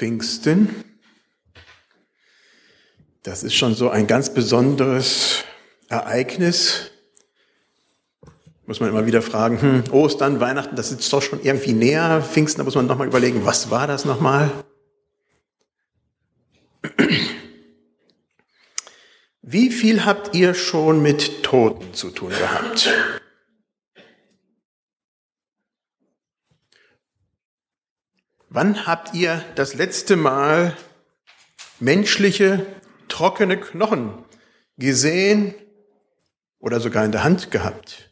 Pfingsten. Das ist schon so ein ganz besonderes Ereignis. Muss man immer wieder fragen, hm, Ostern, Weihnachten, das ist doch schon irgendwie näher. Pfingsten, da muss man nochmal überlegen, was war das nochmal? Wie viel habt ihr schon mit Toten zu tun gehabt? Wann habt ihr das letzte Mal menschliche, trockene Knochen gesehen oder sogar in der Hand gehabt?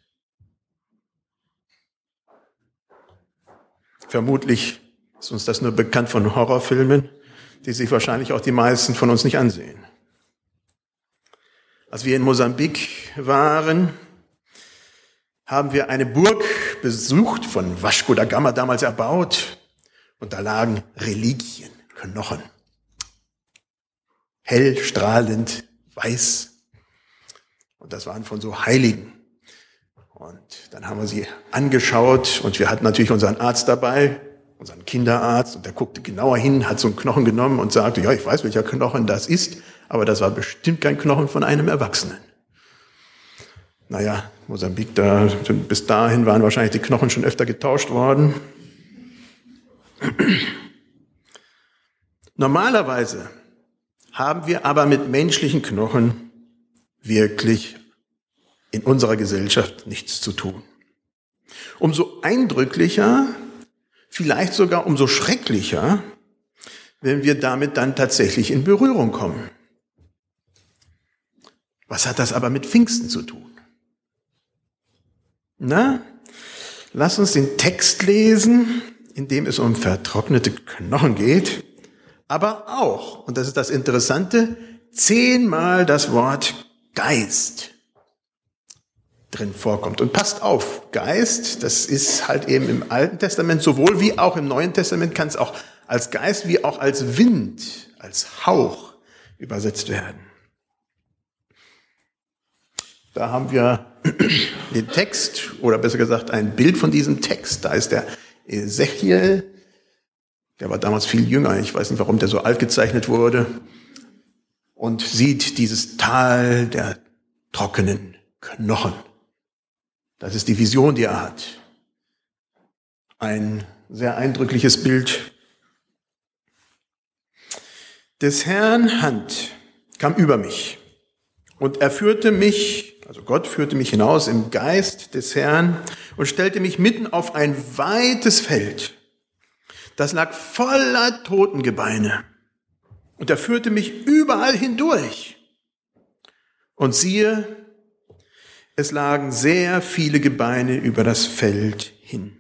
Vermutlich ist uns das nur bekannt von Horrorfilmen, die sich wahrscheinlich auch die meisten von uns nicht ansehen. Als wir in Mosambik waren, haben wir eine Burg besucht, von Vasco da Gama damals erbaut. Und da lagen Reliquien, Knochen. Hell, strahlend, weiß. Und das waren von so Heiligen. Und dann haben wir sie angeschaut und wir hatten natürlich unseren Arzt dabei, unseren Kinderarzt, und der guckte genauer hin, hat so einen Knochen genommen und sagte, ja, ich weiß, welcher Knochen das ist, aber das war bestimmt kein Knochen von einem Erwachsenen. Naja, Mosambik, da, bis dahin waren wahrscheinlich die Knochen schon öfter getauscht worden. Normalerweise haben wir aber mit menschlichen Knochen wirklich in unserer Gesellschaft nichts zu tun. Umso eindrücklicher, vielleicht sogar umso schrecklicher, wenn wir damit dann tatsächlich in Berührung kommen. Was hat das aber mit Pfingsten zu tun? Na, lass uns den Text lesen in dem es um vertrocknete Knochen geht, aber auch, und das ist das Interessante, zehnmal das Wort Geist drin vorkommt. Und passt auf, Geist, das ist halt eben im Alten Testament sowohl wie auch im Neuen Testament kann es auch als Geist wie auch als Wind, als Hauch übersetzt werden. Da haben wir den Text oder besser gesagt ein Bild von diesem Text. Da ist der Ezechiel, der war damals viel jünger, ich weiß nicht, warum der so alt gezeichnet wurde, und sieht dieses Tal der trockenen Knochen. Das ist die Vision, die er hat. Ein sehr eindrückliches Bild. Des Herrn Hand kam über mich und er führte mich also Gott führte mich hinaus im Geist des Herrn und stellte mich mitten auf ein weites Feld. Das lag voller Totengebeine. Und er führte mich überall hindurch. Und siehe, es lagen sehr viele Gebeine über das Feld hin.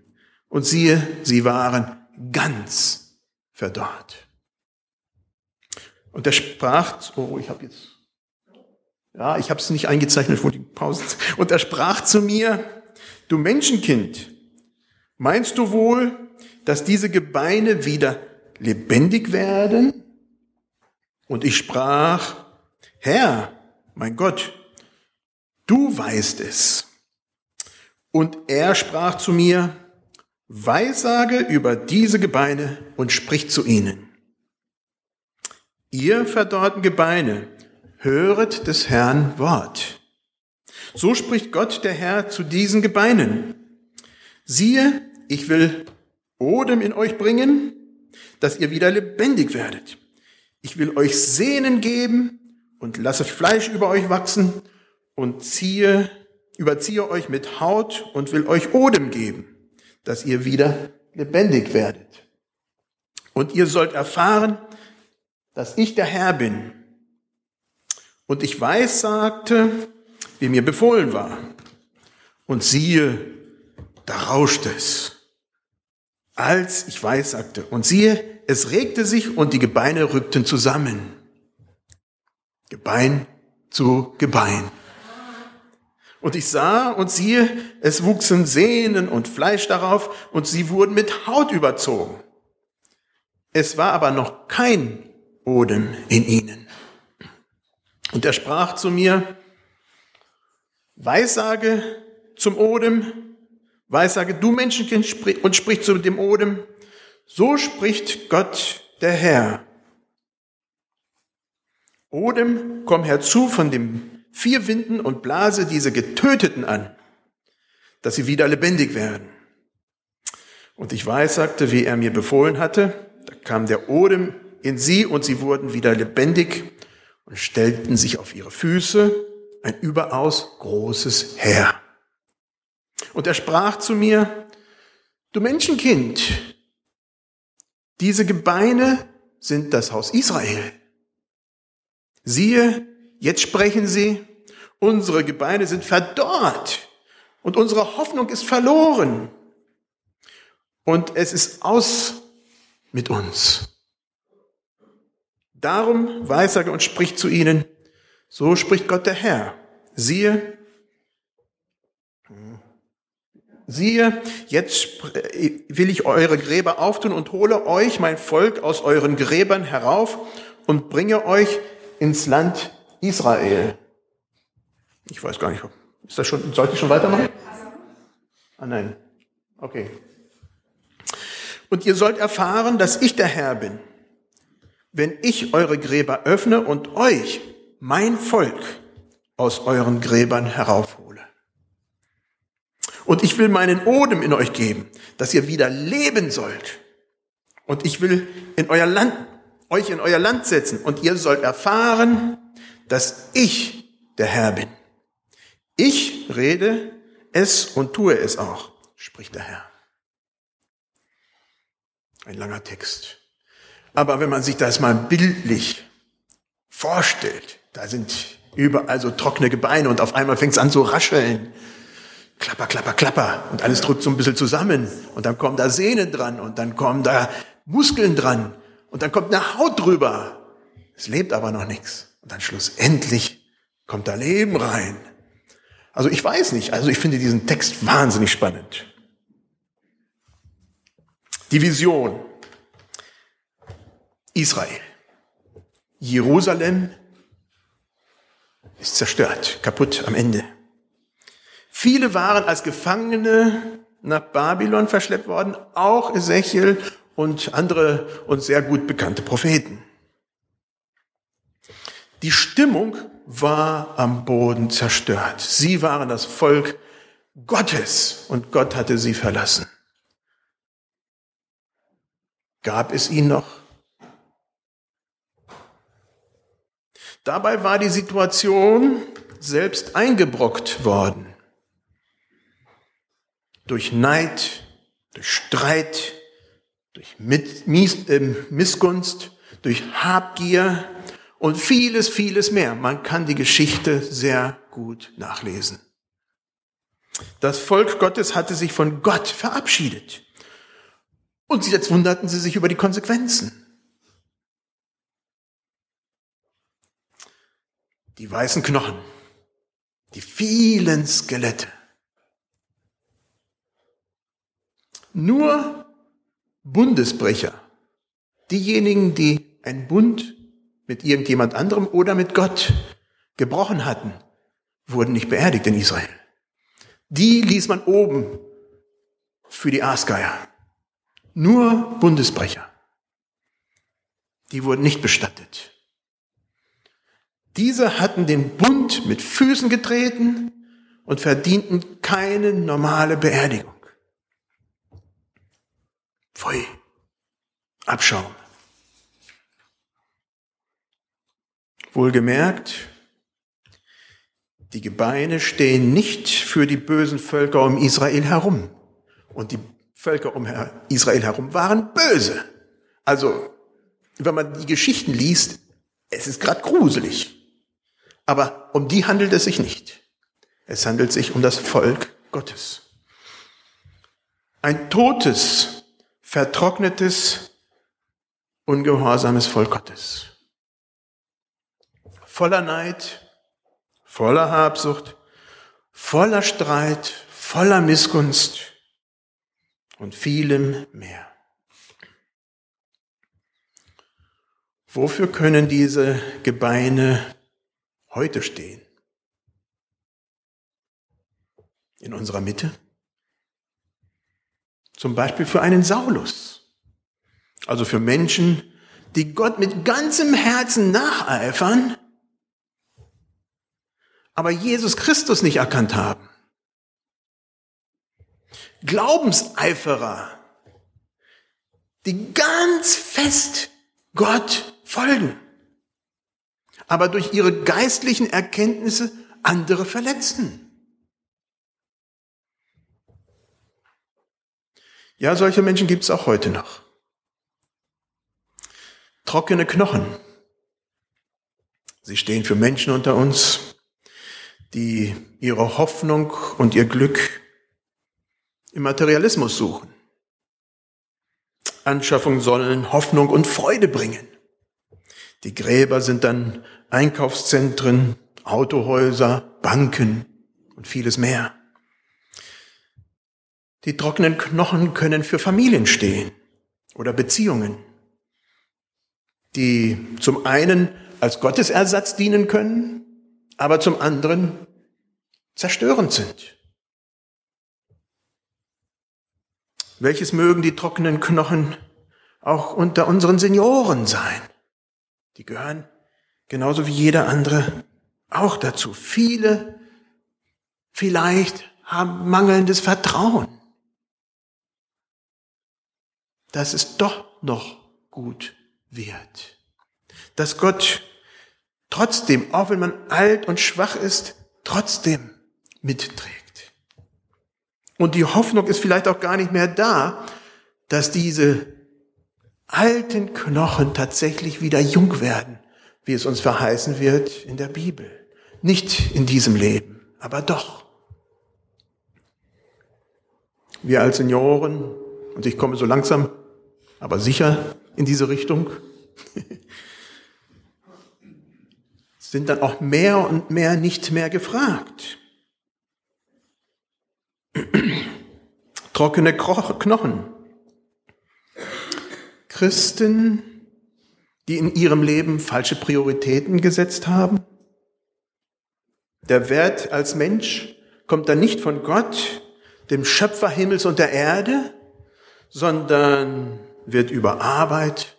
Und siehe, sie waren ganz verdorrt. Und er sprach, oh, ich habe jetzt ja, ich habe es nicht eingezeichnet vor die Pause. Und er sprach zu mir, du Menschenkind, meinst du wohl, dass diese Gebeine wieder lebendig werden? Und ich sprach, Herr, mein Gott, du weißt es. Und er sprach zu mir, Weissage über diese Gebeine und sprich zu ihnen. Ihr verdorrten Gebeine, höret des Herrn Wort. So spricht Gott der Herr zu diesen Gebeinen. Siehe, ich will Odem in euch bringen, dass ihr wieder lebendig werdet. Ich will euch Sehnen geben und lasse Fleisch über euch wachsen und ziehe, überziehe euch mit Haut und will euch Odem geben, dass ihr wieder lebendig werdet. Und ihr sollt erfahren, dass ich der Herr bin, und ich weiß, sagte, wie mir befohlen war. Und siehe, da rauschte es. Als ich weiß, sagte, und siehe, es regte sich und die Gebeine rückten zusammen. Gebein zu Gebein. Und ich sah und siehe, es wuchsen Sehnen und Fleisch darauf und sie wurden mit Haut überzogen. Es war aber noch kein Odem in ihnen. Und er sprach zu mir, Weissage zum Odem, Weissage du Menschenkind und sprich zu dem Odem, so spricht Gott, der Herr. Odem, komm herzu von dem vier Winden und blase diese Getöteten an, dass sie wieder lebendig werden. Und ich weiß, sagte, wie er mir befohlen hatte, da kam der Odem in sie und sie wurden wieder lebendig und stellten sich auf ihre Füße, ein überaus großes Heer. Und er sprach zu mir, du Menschenkind, diese Gebeine sind das Haus Israel. Siehe, jetzt sprechen sie, unsere Gebeine sind verdorrt und unsere Hoffnung ist verloren und es ist aus mit uns. Darum weissage und spricht zu ihnen, so spricht Gott der Herr. Siehe, siehe, jetzt will ich eure Gräber auftun und hole euch, mein Volk, aus euren Gräbern herauf und bringe euch ins Land Israel. Ich weiß gar nicht, ist das schon, sollte ich schon weitermachen? Ah nein. Okay. Und ihr sollt erfahren, dass ich der Herr bin, wenn ich eure Gräber öffne und euch, mein Volk, aus euren Gräbern heraufhole. Und ich will meinen Odem in euch geben, dass ihr wieder leben sollt. Und ich will in euer Land, euch in euer Land setzen. Und ihr sollt erfahren, dass ich der Herr bin. Ich rede es und tue es auch, spricht der Herr. Ein langer Text. Aber wenn man sich das mal bildlich vorstellt, da sind überall so trockene Gebeine und auf einmal fängt es an zu rascheln. Klapper, klapper, klapper. Und alles drückt so ein bisschen zusammen. Und dann kommen da Sehnen dran und dann kommen da Muskeln dran und dann kommt eine Haut drüber. Es lebt aber noch nichts. Und dann schlussendlich kommt da Leben rein. Also ich weiß nicht. Also ich finde diesen Text wahnsinnig spannend. Die Vision. Israel. Jerusalem ist zerstört, kaputt am Ende. Viele waren als Gefangene nach Babylon verschleppt worden, auch Ezechiel und andere uns sehr gut bekannte Propheten. Die Stimmung war am Boden zerstört. Sie waren das Volk Gottes und Gott hatte sie verlassen. Gab es ihn noch? Dabei war die Situation selbst eingebrockt worden. Durch Neid, durch Streit, durch äh, Missgunst, durch Habgier und vieles, vieles mehr. Man kann die Geschichte sehr gut nachlesen. Das Volk Gottes hatte sich von Gott verabschiedet. Und jetzt wunderten sie sich über die Konsequenzen. Die weißen Knochen, die vielen Skelette. Nur Bundesbrecher, diejenigen, die einen Bund mit irgendjemand anderem oder mit Gott gebrochen hatten, wurden nicht beerdigt in Israel. Die ließ man oben für die Aasgeier. Nur Bundesbrecher. Die wurden nicht bestattet. Diese hatten den Bund mit Füßen getreten und verdienten keine normale Beerdigung. Pfui. Abschaum. Wohlgemerkt, die Gebeine stehen nicht für die bösen Völker um Israel herum. Und die Völker um Israel herum waren böse. Also, wenn man die Geschichten liest, es ist gerade gruselig. Aber um die handelt es sich nicht. Es handelt sich um das Volk Gottes. Ein totes, vertrocknetes, ungehorsames Volk Gottes. Voller Neid, voller Habsucht, voller Streit, voller Missgunst, und vielem mehr. Wofür können diese Gebeine heute stehen? In unserer Mitte? Zum Beispiel für einen Saulus. Also für Menschen, die Gott mit ganzem Herzen nacheifern, aber Jesus Christus nicht erkannt haben. Glaubenseiferer, die ganz fest Gott folgen, aber durch ihre geistlichen Erkenntnisse andere verletzen. Ja, solche Menschen gibt es auch heute noch. Trockene Knochen. Sie stehen für Menschen unter uns, die ihre Hoffnung und ihr Glück im Materialismus suchen. Anschaffungen sollen Hoffnung und Freude bringen. Die Gräber sind dann Einkaufszentren, Autohäuser, Banken und vieles mehr. Die trockenen Knochen können für Familien stehen oder Beziehungen, die zum einen als Gottesersatz dienen können, aber zum anderen zerstörend sind. Welches mögen die trockenen Knochen auch unter unseren Senioren sein? Die gehören genauso wie jeder andere auch dazu. Viele vielleicht haben mangelndes Vertrauen dass es doch noch gut wird. Dass Gott trotzdem, auch wenn man alt und schwach ist, trotzdem mitträgt. Und die Hoffnung ist vielleicht auch gar nicht mehr da, dass diese alten Knochen tatsächlich wieder jung werden, wie es uns verheißen wird in der Bibel. Nicht in diesem Leben, aber doch. Wir als Senioren und ich komme so langsam, aber sicher in diese Richtung, sind dann auch mehr und mehr nicht mehr gefragt. Trockene Knochen. Christen, die in ihrem Leben falsche Prioritäten gesetzt haben. Der Wert als Mensch kommt dann nicht von Gott, dem Schöpfer Himmels und der Erde, sondern wird über Arbeit,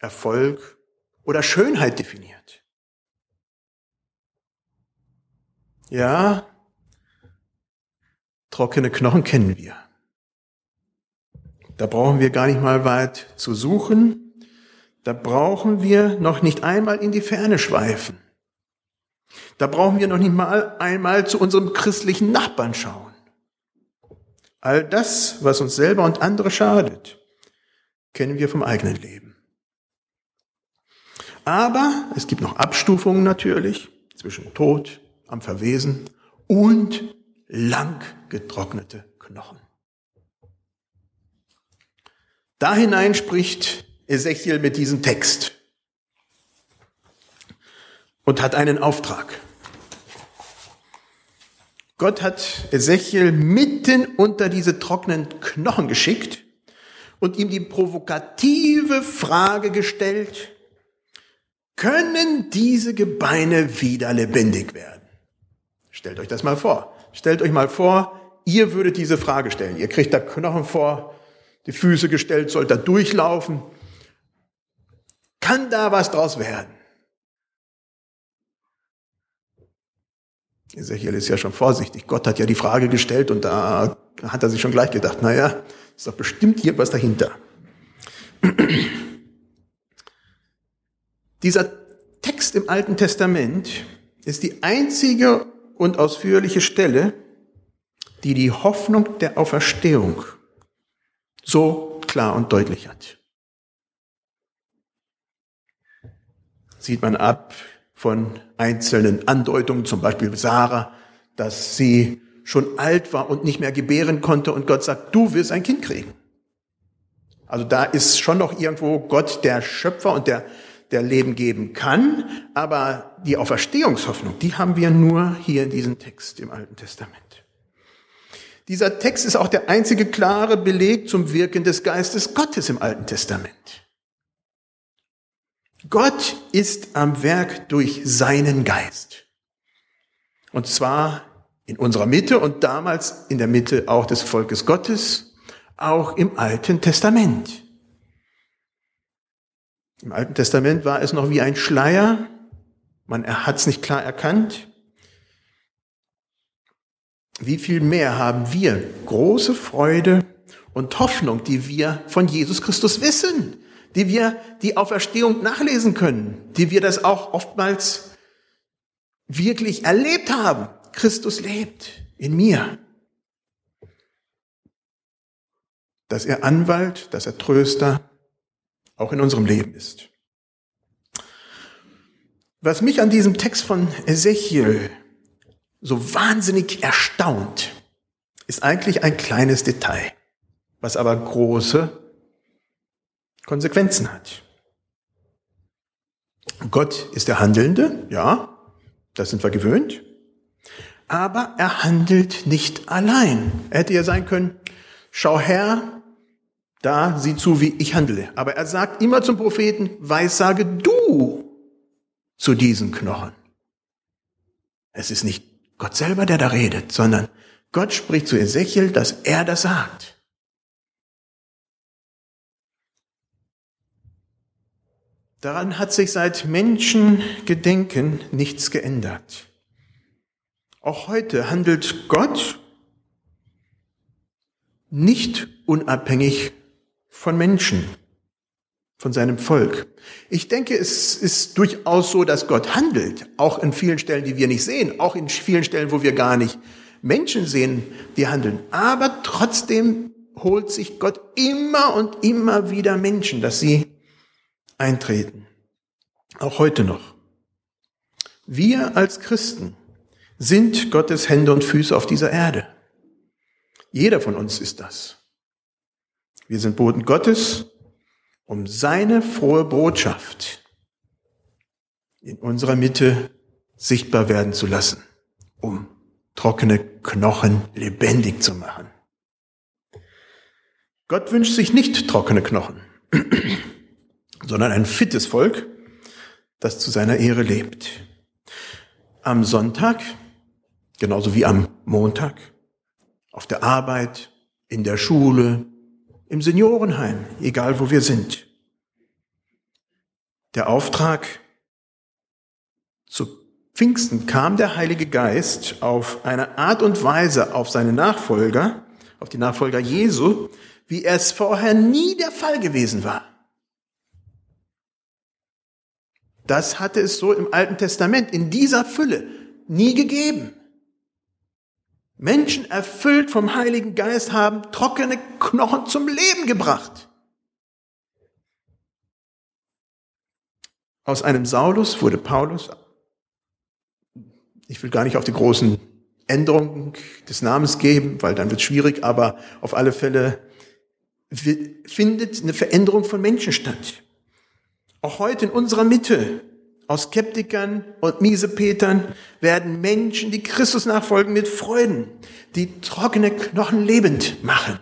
Erfolg oder Schönheit definiert. Ja, trockene Knochen kennen wir. Da brauchen wir gar nicht mal weit zu suchen. Da brauchen wir noch nicht einmal in die Ferne schweifen. Da brauchen wir noch nicht mal einmal zu unserem christlichen Nachbarn schauen. All das, was uns selber und andere schadet, kennen wir vom eigenen Leben. Aber es gibt noch Abstufungen natürlich zwischen Tod am Verwesen und lang getrocknete Knochen. Da hinein spricht Ezechiel mit diesem Text und hat einen Auftrag. Gott hat Ezechiel mitten unter diese trockenen Knochen geschickt und ihm die provokative Frage gestellt, können diese Gebeine wieder lebendig werden? Stellt euch das mal vor. Stellt euch mal vor, ihr würdet diese Frage stellen. Ihr kriegt da Knochen vor, die Füße gestellt, sollt da durchlaufen. Kann da was draus werden? Ezechiel ist ja schon vorsichtig. Gott hat ja die Frage gestellt und da hat er sich schon gleich gedacht, naja, ist doch bestimmt hier was dahinter. Dieser Text im Alten Testament ist die einzige und ausführliche Stelle, die die Hoffnung der Auferstehung so klar und deutlich hat. Sieht man ab von einzelnen Andeutungen, zum Beispiel Sarah, dass sie schon alt war und nicht mehr gebären konnte und Gott sagt, du wirst ein Kind kriegen. Also da ist schon noch irgendwo Gott der Schöpfer und der, der Leben geben kann, aber die Auferstehungshoffnung, die haben wir nur hier in diesem Text im Alten Testament. Dieser Text ist auch der einzige klare Beleg zum Wirken des Geistes Gottes im Alten Testament. Gott ist am Werk durch seinen Geist. Und zwar in unserer Mitte und damals in der Mitte auch des Volkes Gottes, auch im Alten Testament. Im Alten Testament war es noch wie ein Schleier. Man hat es nicht klar erkannt. Wie viel mehr haben wir große Freude und Hoffnung, die wir von Jesus Christus wissen, die wir die Auferstehung nachlesen können, die wir das auch oftmals wirklich erlebt haben. Christus lebt in mir. Dass er Anwalt, dass er Tröster auch in unserem Leben ist. Was mich an diesem Text von Ezechiel so wahnsinnig erstaunt, ist eigentlich ein kleines Detail, was aber große Konsequenzen hat. Gott ist der Handelnde, ja, das sind wir gewöhnt. Aber er handelt nicht allein. Er hätte ja sein können, schau her, da sieh zu, wie ich handle. Aber er sagt immer zum Propheten, weissage du zu diesen Knochen. Es ist nicht Gott selber, der da redet, sondern Gott spricht zu Ezechiel, dass er das sagt. Daran hat sich seit Menschengedenken nichts geändert. Auch heute handelt Gott nicht unabhängig von Menschen, von seinem Volk. Ich denke, es ist durchaus so, dass Gott handelt, auch in vielen Stellen, die wir nicht sehen, auch in vielen Stellen, wo wir gar nicht Menschen sehen, die handeln. Aber trotzdem holt sich Gott immer und immer wieder Menschen, dass sie eintreten. Auch heute noch. Wir als Christen sind Gottes Hände und Füße auf dieser Erde. Jeder von uns ist das. Wir sind Boten Gottes, um seine frohe Botschaft in unserer Mitte sichtbar werden zu lassen, um trockene Knochen lebendig zu machen. Gott wünscht sich nicht trockene Knochen sondern ein fittes Volk, das zu seiner Ehre lebt. Am Sonntag, genauso wie am Montag, auf der Arbeit, in der Schule, im Seniorenheim, egal wo wir sind. Der Auftrag zu Pfingsten kam der Heilige Geist auf eine Art und Weise auf seine Nachfolger, auf die Nachfolger Jesu, wie es vorher nie der Fall gewesen war. Das hatte es so im Alten Testament in dieser Fülle nie gegeben. Menschen erfüllt vom Heiligen Geist haben trockene Knochen zum Leben gebracht. Aus einem Saulus wurde Paulus. Ich will gar nicht auf die großen Änderungen des Namens geben, weil dann wird es schwierig, aber auf alle Fälle findet eine Veränderung von Menschen statt. Auch heute in unserer Mitte, aus Skeptikern und Miesepetern, werden Menschen, die Christus nachfolgen, mit Freuden, die trockene Knochen lebend machen.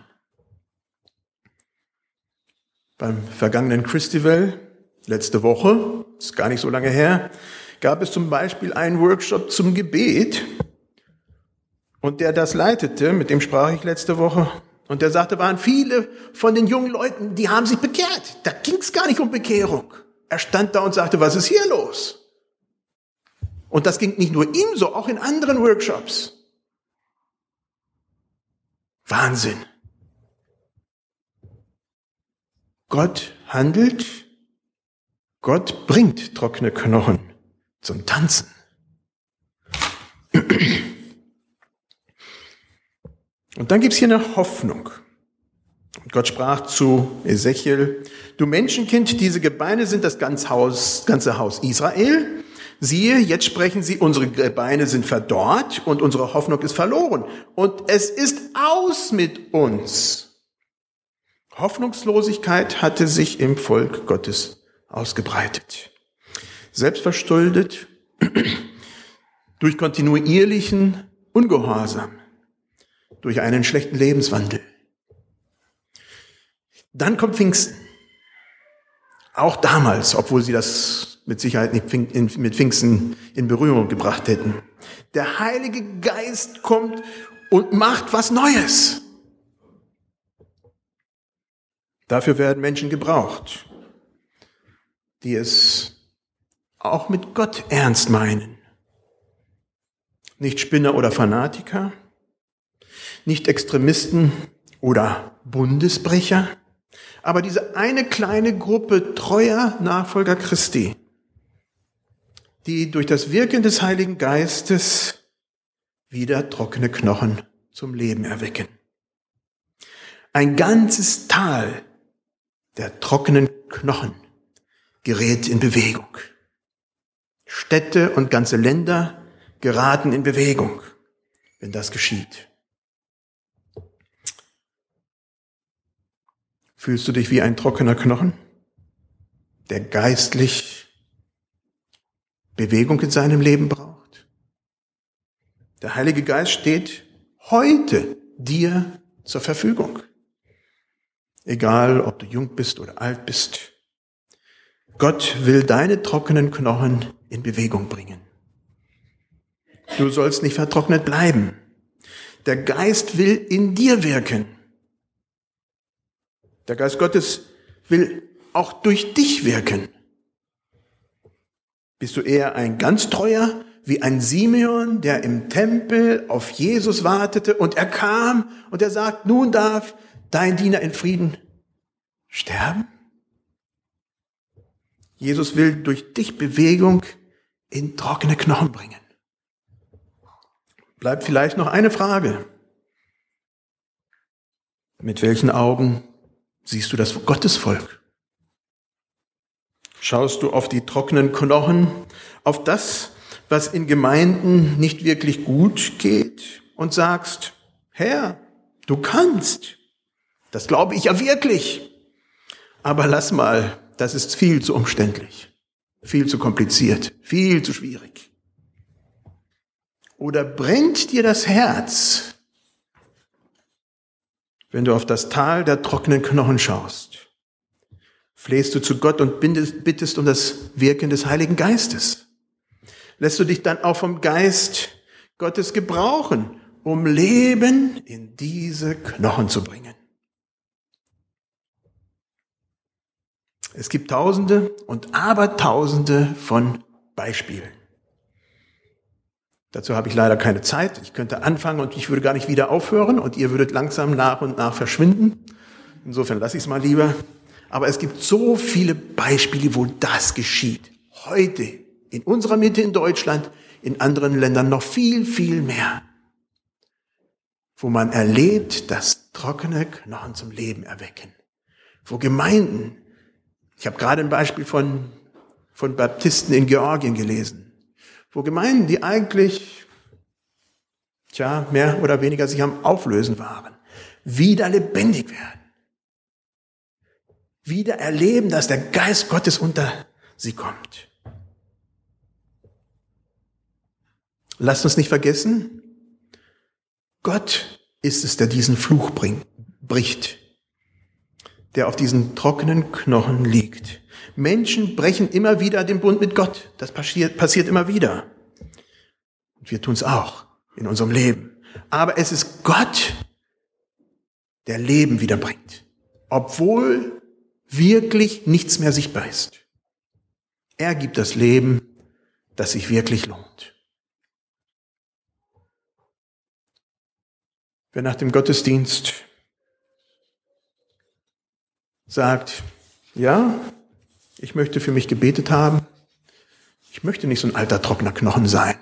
Beim vergangenen Christival, letzte Woche, ist gar nicht so lange her, gab es zum Beispiel einen Workshop zum Gebet. Und der das leitete, mit dem sprach ich letzte Woche, und der sagte, waren viele von den jungen Leuten, die haben sich bekehrt. Da ging es gar nicht um Bekehrung. Er stand da und sagte, was ist hier los? Und das ging nicht nur ihm so, auch in anderen Workshops. Wahnsinn. Gott handelt, Gott bringt trockene Knochen zum Tanzen. Und dann gibt's hier eine Hoffnung. Gott sprach zu Ezechiel, du Menschenkind, diese Gebeine sind das ganze Haus, ganze Haus Israel. Siehe, jetzt sprechen sie, unsere Gebeine sind verdorrt und unsere Hoffnung ist verloren. Und es ist aus mit uns. Hoffnungslosigkeit hatte sich im Volk Gottes ausgebreitet. Selbstverstuldet, durch kontinuierlichen Ungehorsam, durch einen schlechten Lebenswandel. Dann kommt Pfingsten. Auch damals, obwohl sie das mit Sicherheit nicht mit Pfingsten in Berührung gebracht hätten. Der Heilige Geist kommt und macht was Neues. Dafür werden Menschen gebraucht. die es auch mit Gott ernst meinen. Nicht Spinner oder Fanatiker, nicht Extremisten oder Bundesbrecher, aber diese eine kleine Gruppe treuer Nachfolger Christi, die durch das Wirken des Heiligen Geistes wieder trockene Knochen zum Leben erwecken. Ein ganzes Tal der trockenen Knochen gerät in Bewegung. Städte und ganze Länder geraten in Bewegung, wenn das geschieht. Fühlst du dich wie ein trockener Knochen, der geistlich Bewegung in seinem Leben braucht? Der Heilige Geist steht heute dir zur Verfügung. Egal, ob du jung bist oder alt bist. Gott will deine trockenen Knochen in Bewegung bringen. Du sollst nicht vertrocknet bleiben. Der Geist will in dir wirken. Der Geist Gottes will auch durch dich wirken. Bist du eher ein ganz treuer, wie ein Simeon, der im Tempel auf Jesus wartete und er kam und er sagt, nun darf dein Diener in Frieden sterben? Jesus will durch dich Bewegung in trockene Knochen bringen. Bleibt vielleicht noch eine Frage. Mit welchen Augen siehst du das Gottesvolk? Schaust du auf die trockenen Knochen, auf das, was in Gemeinden nicht wirklich gut geht und sagst, Herr, du kannst. Das glaube ich ja wirklich. Aber lass mal, das ist viel zu umständlich, viel zu kompliziert, viel zu schwierig. Oder brennt dir das Herz, wenn du auf das Tal der trockenen Knochen schaust, flehst du zu Gott und bittest um das Wirken des Heiligen Geistes. Lässt du dich dann auch vom Geist Gottes gebrauchen, um Leben in diese Knochen zu bringen. Es gibt Tausende und Abertausende von Beispielen. Dazu habe ich leider keine Zeit. Ich könnte anfangen und ich würde gar nicht wieder aufhören und ihr würdet langsam nach und nach verschwinden. Insofern lasse ich es mal lieber. Aber es gibt so viele Beispiele, wo das geschieht. Heute, in unserer Mitte in Deutschland, in anderen Ländern noch viel, viel mehr. Wo man erlebt, dass trockene Knochen zum Leben erwecken. Wo Gemeinden, ich habe gerade ein Beispiel von, von Baptisten in Georgien gelesen, wo Gemeinden, die eigentlich, tja, mehr oder weniger sich am Auflösen waren, wieder lebendig werden. Wieder erleben, dass der Geist Gottes unter sie kommt. Lasst uns nicht vergessen, Gott ist es, der diesen Fluch bringt, bricht, der auf diesen trockenen Knochen liegt. Menschen brechen immer wieder den Bund mit Gott. Das passiert, passiert immer wieder. Und wir tun es auch in unserem Leben. Aber es ist Gott, der Leben wiederbringt. Obwohl wirklich nichts mehr sichtbar ist. Er gibt das Leben, das sich wirklich lohnt. Wer nach dem Gottesdienst sagt, ja, ich möchte für mich gebetet haben. Ich möchte nicht so ein alter, trockener Knochen sein.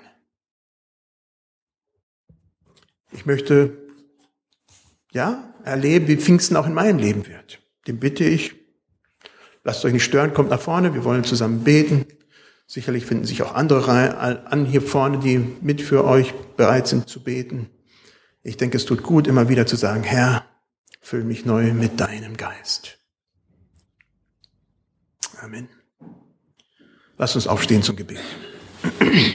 Ich möchte, ja, erleben, wie Pfingsten auch in meinem Leben wird. Dem bitte ich, lasst euch nicht stören, kommt nach vorne, wir wollen zusammen beten. Sicherlich finden sich auch andere an hier vorne, die mit für euch bereit sind zu beten. Ich denke, es tut gut, immer wieder zu sagen, Herr, füll mich neu mit deinem Geist. Amen. Lass uns aufstehen zum Gebet.